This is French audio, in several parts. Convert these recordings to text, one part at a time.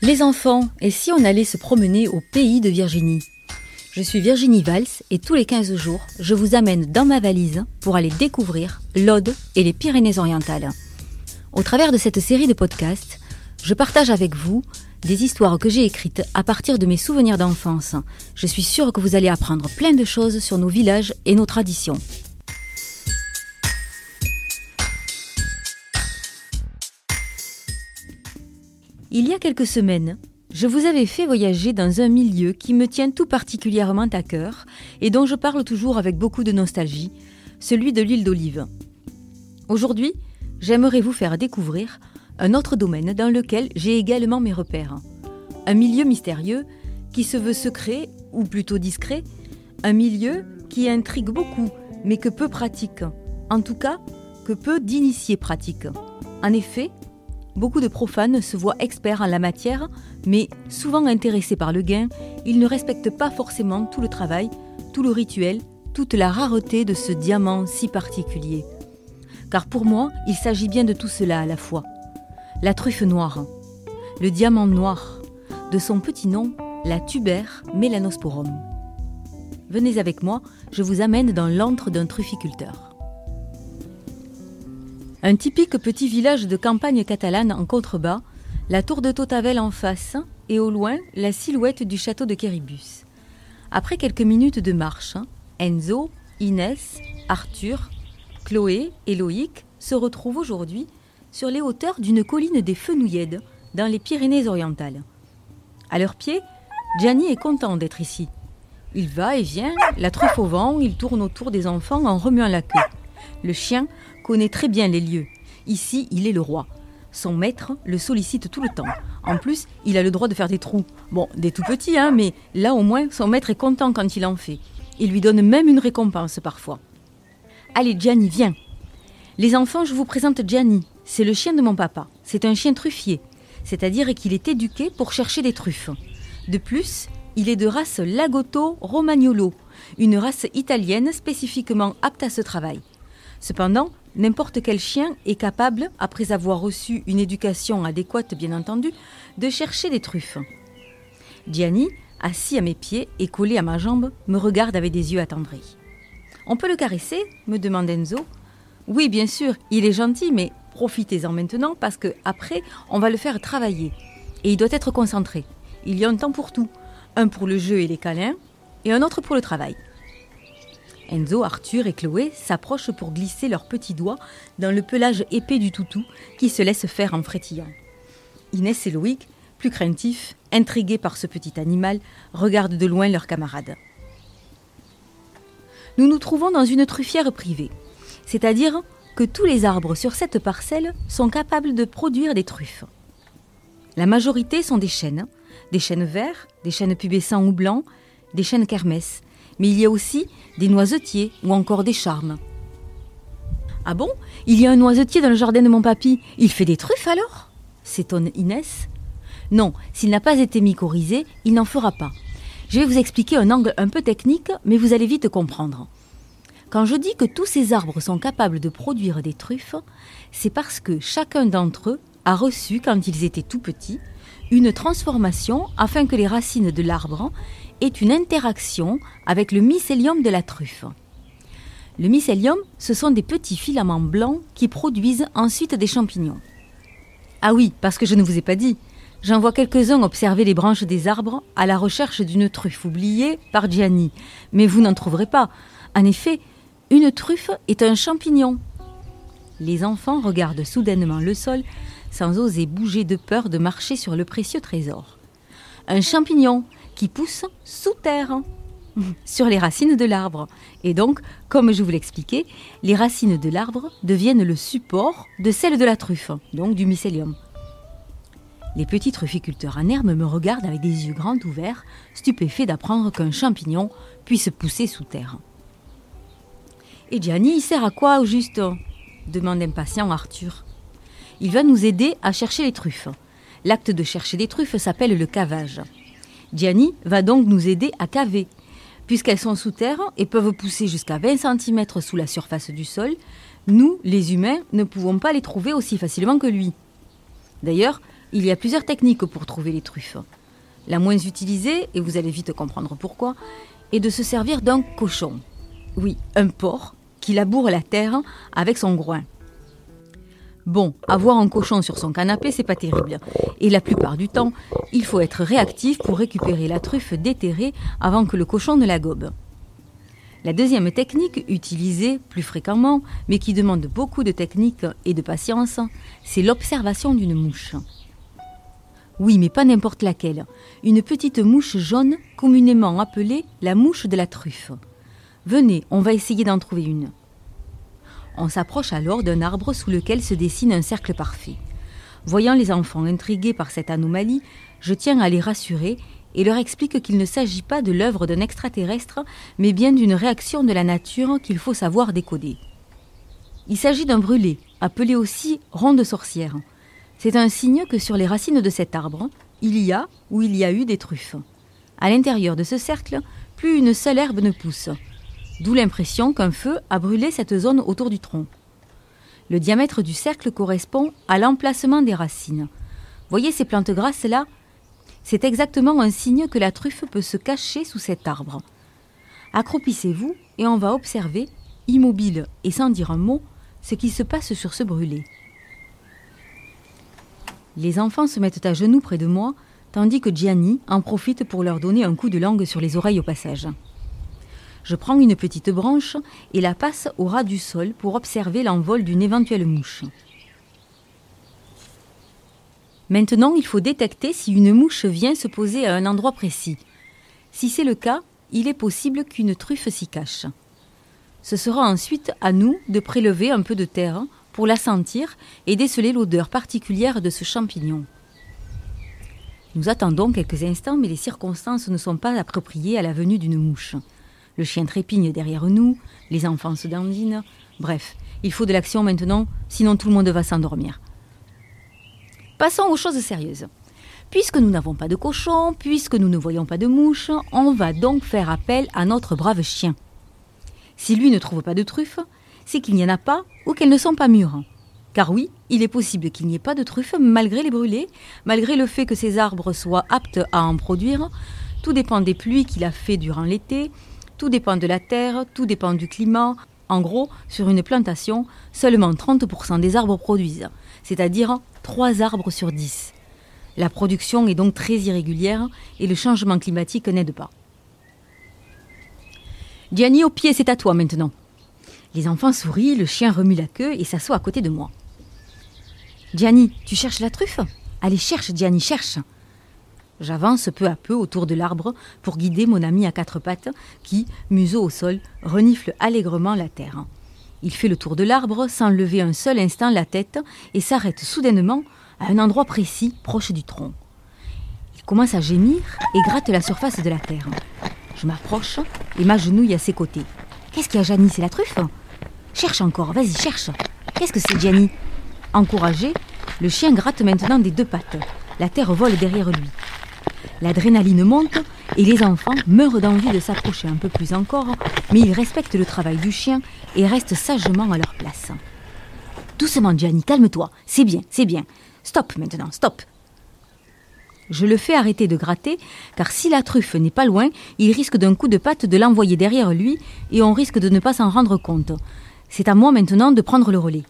Les enfants, et si on allait se promener au pays de Virginie? Je suis Virginie Valls et tous les 15 jours, je vous amène dans ma valise pour aller découvrir l'Aude et les Pyrénées-Orientales. Au travers de cette série de podcasts, je partage avec vous des histoires que j'ai écrites à partir de mes souvenirs d'enfance. Je suis sûre que vous allez apprendre plein de choses sur nos villages et nos traditions. Il y a quelques semaines, je vous avais fait voyager dans un milieu qui me tient tout particulièrement à cœur et dont je parle toujours avec beaucoup de nostalgie, celui de l'île d'Olive. Aujourd'hui, j'aimerais vous faire découvrir un autre domaine dans lequel j'ai également mes repères. Un milieu mystérieux qui se veut secret, ou plutôt discret, un milieu qui intrigue beaucoup, mais que peu pratique, en tout cas que peu d'initiés pratiquent. En effet, Beaucoup de profanes se voient experts en la matière, mais souvent intéressés par le gain, ils ne respectent pas forcément tout le travail, tout le rituel, toute la rareté de ce diamant si particulier. Car pour moi, il s'agit bien de tout cela à la fois. La truffe noire, le diamant noir, de son petit nom, la tuber melanosporum. Venez avec moi, je vous amène dans l'antre d'un trufficulteur. Un typique petit village de campagne catalane en contrebas, la tour de Totavel en face et au loin la silhouette du château de Kéribus. Après quelques minutes de marche, Enzo, Inès, Arthur, Chloé et Loïc se retrouvent aujourd'hui sur les hauteurs d'une colline des Fenouillèdes dans les Pyrénées-Orientales. À leurs pieds, Gianni est content d'être ici. Il va et vient, la truffe au vent, il tourne autour des enfants en remuant la queue. Le chien connaît très bien les lieux. Ici, il est le roi. Son maître le sollicite tout le temps. En plus, il a le droit de faire des trous. Bon, des tout petits, hein, mais là au moins, son maître est content quand il en fait. Il lui donne même une récompense parfois. Allez, Gianni, viens. Les enfants, je vous présente Gianni. C'est le chien de mon papa. C'est un chien truffier, c'est-à-dire qu'il est éduqué pour chercher des truffes. De plus, il est de race Lagotto Romagnolo, une race italienne spécifiquement apte à ce travail. Cependant, N'importe quel chien est capable, après avoir reçu une éducation adéquate bien entendu, de chercher des truffes. Gianni, assis à mes pieds et collé à ma jambe, me regarde avec des yeux attendris. On peut le caresser me demande Enzo. Oui, bien sûr, il est gentil, mais profitez-en maintenant parce que après, on va le faire travailler. Et il doit être concentré. Il y a un temps pour tout. Un pour le jeu et les câlins, et un autre pour le travail. Enzo, Arthur et Chloé s'approchent pour glisser leurs petits doigts dans le pelage épais du toutou qui se laisse faire en frétillant. Inès et Loïc, plus craintifs, intrigués par ce petit animal, regardent de loin leurs camarades. Nous nous trouvons dans une truffière privée, c'est-à-dire que tous les arbres sur cette parcelle sont capables de produire des truffes. La majorité sont des chênes, des chênes verts, des chênes pubescents ou blancs, des chênes kermès, mais il y a aussi des noisetiers ou encore des charmes. Ah bon? Il y a un noisetier dans le jardin de mon papy. Il fait des truffes alors? S'étonne Inès. Non, s'il n'a pas été mycorhizé, il n'en fera pas. Je vais vous expliquer un angle un peu technique, mais vous allez vite comprendre. Quand je dis que tous ces arbres sont capables de produire des truffes, c'est parce que chacun d'entre eux a reçu, quand ils étaient tout petits, une transformation afin que les racines de l'arbre est une interaction avec le mycélium de la truffe. Le mycélium, ce sont des petits filaments blancs qui produisent ensuite des champignons. Ah oui, parce que je ne vous ai pas dit, j'en vois quelques-uns observer les branches des arbres à la recherche d'une truffe oubliée par Gianni, mais vous n'en trouverez pas. En effet, une truffe est un champignon. Les enfants regardent soudainement le sol sans oser bouger de peur de marcher sur le précieux trésor. Un champignon, qui poussent sous terre, sur les racines de l'arbre. Et donc, comme je vous l'expliquais, les racines de l'arbre deviennent le support de celles de la truffe, donc du mycélium. Les petits trufficulteurs en herbe me regardent avec des yeux grands ouverts, stupéfaits d'apprendre qu'un champignon puisse pousser sous terre. Et Gianni, il sert à quoi au juste? demande impatient Arthur. Il va nous aider à chercher les truffes. L'acte de chercher des truffes s'appelle le cavage. Gianni va donc nous aider à caver. Puisqu'elles sont sous terre et peuvent pousser jusqu'à 20 cm sous la surface du sol, nous, les humains, ne pouvons pas les trouver aussi facilement que lui. D'ailleurs, Il y a plusieurs techniques pour trouver les truffes. La moins utilisée, et vous allez vite comprendre pourquoi, est de se servir d'un cochon. Oui, un porc qui laboure la terre avec son groin. Bon, avoir un cochon sur son canapé, c'est pas terrible. Et la plupart du temps, il faut être réactif pour récupérer la truffe déterrée avant que le cochon ne la gobe. La deuxième technique, utilisée plus fréquemment, mais qui demande beaucoup de technique et de patience, c'est l'observation d'une mouche. Oui, mais pas n'importe laquelle. Une petite mouche jaune, communément appelée la mouche de la truffe. Venez, on va essayer d'en trouver une. On s'approche alors d'un arbre sous lequel se dessine un cercle parfait. Voyant les enfants intrigués par cette anomalie, je tiens à les rassurer et leur explique qu'il ne s'agit pas de l'œuvre d'un extraterrestre, mais bien d'une réaction de la nature qu'il faut savoir décoder. Il s'agit d'un brûlé, appelé aussi ronde sorcière. C'est un signe que sur les racines de cet arbre, il y a ou il y a eu des truffes. À l'intérieur de ce cercle, plus une seule herbe ne pousse d'où l'impression qu'un feu a brûlé cette zone autour du tronc. Le diamètre du cercle correspond à l'emplacement des racines. Voyez ces plantes grasses-là? C'est exactement un signe que la truffe peut se cacher sous cet arbre. Accroupissez-vous et on va observer, immobile et sans dire un mot, ce qui se passe sur ce brûlé. Les enfants se mettent à genoux près de moi, tandis que Gianni en profite pour leur donner un coup de langue sur les oreilles au passage. Je prends une petite branche et la passe au ras du sol pour observer l'envol d'une éventuelle mouche. Maintenant, il faut détecter si une mouche vient se poser à un endroit précis. Si c'est le cas, il est possible qu'une truffe s'y cache. Ce sera ensuite à nous de prélever un peu de terre pour la sentir et déceler l'odeur particulière de ce champignon. Nous attendons quelques instants, mais les circonstances ne sont pas appropriées à la venue d'une mouche. Le chien trépigne derrière nous, les enfants se dandinent. Bref, il faut de l'action maintenant, sinon tout le monde va s'endormir. Passons aux choses sérieuses. Puisque nous n'avons pas de cochon, puisque nous ne voyons pas de mouches, on va donc faire appel à notre brave chien. Si lui ne trouve pas de truffes, c'est qu'il n'y en a pas ou qu'elles ne sont pas mûres. Car oui, il est possible qu'il n'y ait pas de truffes malgré les brûlés, malgré le fait que ces arbres soient aptes à en produire. Tout dépend des pluies qu'il a fait durant l'été, tout dépend de la terre, tout dépend du climat. En gros, sur une plantation, seulement 30% des arbres produisent, c'est-à-dire 3 arbres sur 10. La production est donc très irrégulière et le changement climatique n'aide pas. Gianni au pied, c'est à toi maintenant. Les enfants sourient, le chien remue la queue et s'assoit à côté de moi. Gianni, tu cherches la truffe? Allez, cherche, Gianni, cherche. J'avance peu à peu autour de l'arbre pour guider mon ami à quatre pattes qui, museau au sol, renifle allègrement la terre. Il fait le tour de l'arbre sans lever un seul instant la tête et s'arrête soudainement à un endroit précis proche du tronc. Il commence à gémir et gratte la surface de la terre. Je m'approche et m'agenouille à ses côtés. Qu'est-ce qu'il y a, Janie C'est la truffe Cherche encore, vas-y, cherche. Qu'est-ce que c'est, Gianni? Encouragé, le chien gratte maintenant des deux pattes. La terre vole derrière lui. L'adrénaline monte et les enfants meurent d'envie de s'approcher un peu plus encore, mais ils respectent le travail du chien et restent sagement à leur place. Doucement, Gianni, calme-toi. C'est bien, c'est bien. Stop maintenant, stop. Je le fais arrêter de gratter, car si la truffe n'est pas loin, il risque d'un coup de patte de l'envoyer derrière lui, et on risque de ne pas s'en rendre compte. C'est à moi maintenant de prendre le relais.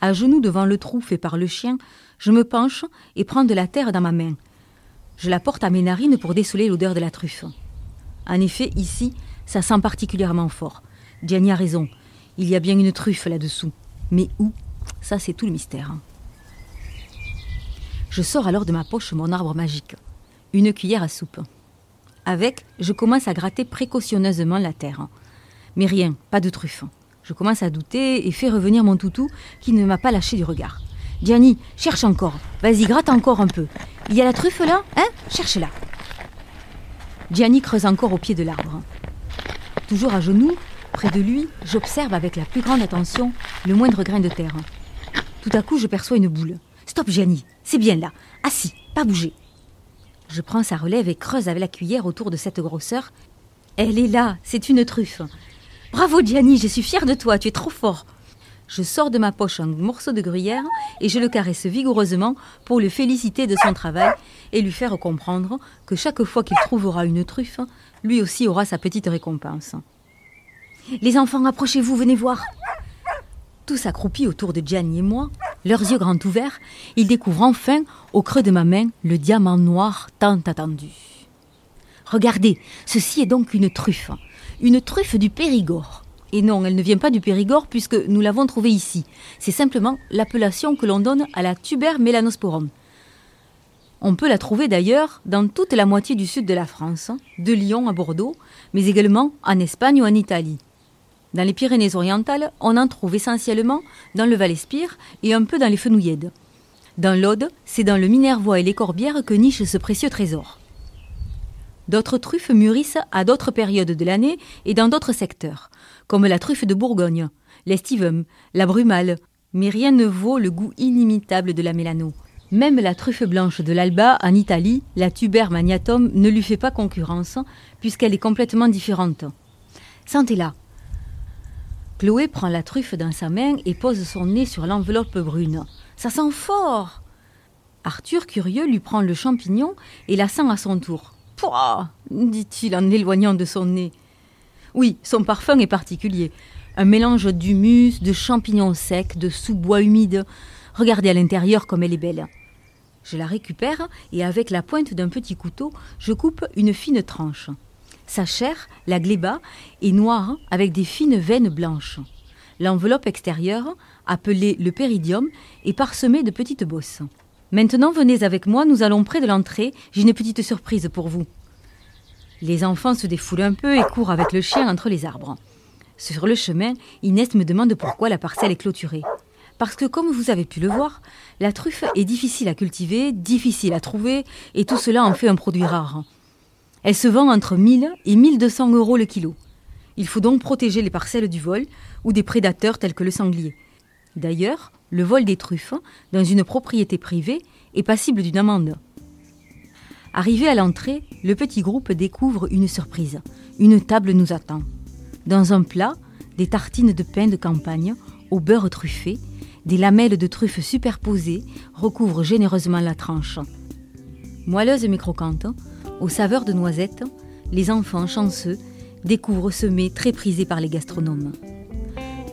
À genoux devant le trou fait par le chien, je me penche et prends de la terre dans ma main. Je la porte à mes narines pour déceler l'odeur de la truffe. En effet, ici, ça sent particulièrement fort. Gianni a raison. Il y a bien une truffe là-dessous. Mais où? Ça, c'est tout le mystère. Je sors alors de ma poche mon arbre magique. Une cuillère à soupe. Avec, je commence à gratter précautionneusement la terre. Mais rien, pas de truffe. Je commence à douter et fais revenir mon toutou qui ne m'a pas lâché du regard. Gianni, cherche encore. Vas-y, gratte encore un peu. Il y a la truffe là Hein Cherche-la. Gianni creuse encore au pied de l'arbre. Toujours à genoux, près de lui, j'observe avec la plus grande attention le moindre grain de terre. Tout à coup, je perçois une boule. Stop, Gianni, c'est bien là. Assis, pas bouger. Je prends sa relève et creuse avec la cuillère autour de cette grosseur. Elle est là, c'est une truffe. Bravo, Gianni, je suis fière de toi, tu es trop fort. Je sors de ma poche un morceau de gruyère et je le caresse vigoureusement pour le féliciter de son travail et lui faire comprendre que chaque fois qu'il trouvera une truffe, lui aussi aura sa petite récompense. Les enfants, approchez-vous, venez voir. Tous accroupis autour de Gianni et moi, leurs yeux grands ouverts, ils découvrent enfin, au creux de ma main, le diamant noir tant attendu. Regardez, ceci est donc une truffe, une truffe du Périgord. Et non, elle ne vient pas du Périgord puisque nous l'avons trouvée ici. C'est simplement l'appellation que l'on donne à la tuber melanosporum. On peut la trouver d'ailleurs dans toute la moitié du sud de la France, de Lyon à Bordeaux, mais également en Espagne ou en Italie. Dans les Pyrénées-Orientales, on en trouve essentiellement dans le Val-Espire et un peu dans les Fenouillèdes. Dans l'Aude, c'est dans le Minervois et les Corbières que niche ce précieux trésor. D'autres truffes mûrissent à d'autres périodes de l'année et dans d'autres secteurs, comme la truffe de Bourgogne, l'estivum, la brumale, mais rien ne vaut le goût inimitable de la mélano. Même la truffe blanche de l'Alba en Italie, la tuber magnatum, ne lui fait pas concurrence, puisqu'elle est complètement différente. Sentez-la. Chloé prend la truffe dans sa main et pose son nez sur l'enveloppe brune. Ça sent fort Arthur, curieux, lui prend le champignon et la sent à son tour. Pouah dit-il en éloignant de son nez. Oui, son parfum est particulier. Un mélange d'humus, de champignons secs, de sous-bois humides. Regardez à l'intérieur comme elle est belle. Je la récupère et avec la pointe d'un petit couteau, je coupe une fine tranche. Sa chair, la gléba, est noire avec des fines veines blanches. L'enveloppe extérieure, appelée le péridium, est parsemée de petites bosses. Maintenant, venez avec moi, nous allons près de l'entrée, j'ai une petite surprise pour vous. Les enfants se défoulent un peu et courent avec le chien entre les arbres. Sur le chemin, Inès me demande pourquoi la parcelle est clôturée. Parce que, comme vous avez pu le voir, la truffe est difficile à cultiver, difficile à trouver, et tout cela en fait un produit rare. Elle se vend entre 1000 et 1200 euros le kilo. Il faut donc protéger les parcelles du vol ou des prédateurs tels que le sanglier. D'ailleurs, le vol des truffes dans une propriété privée est passible d'une amende. Arrivé à l'entrée, le petit groupe découvre une surprise. Une table nous attend. Dans un plat, des tartines de pain de campagne au beurre truffé, des lamelles de truffes superposées recouvrent généreusement la tranche. Moelleuse mais croquante, aux saveurs de noisettes, les enfants chanceux découvrent ce mets très prisé par les gastronomes.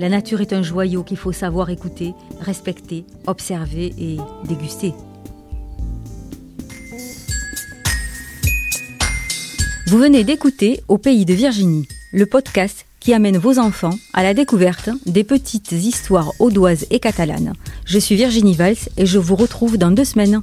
La nature est un joyau qu'il faut savoir écouter, respecter, observer et déguster. Vous venez d'écouter Au pays de Virginie, le podcast qui amène vos enfants à la découverte des petites histoires audoises et catalanes. Je suis Virginie Valls et je vous retrouve dans deux semaines.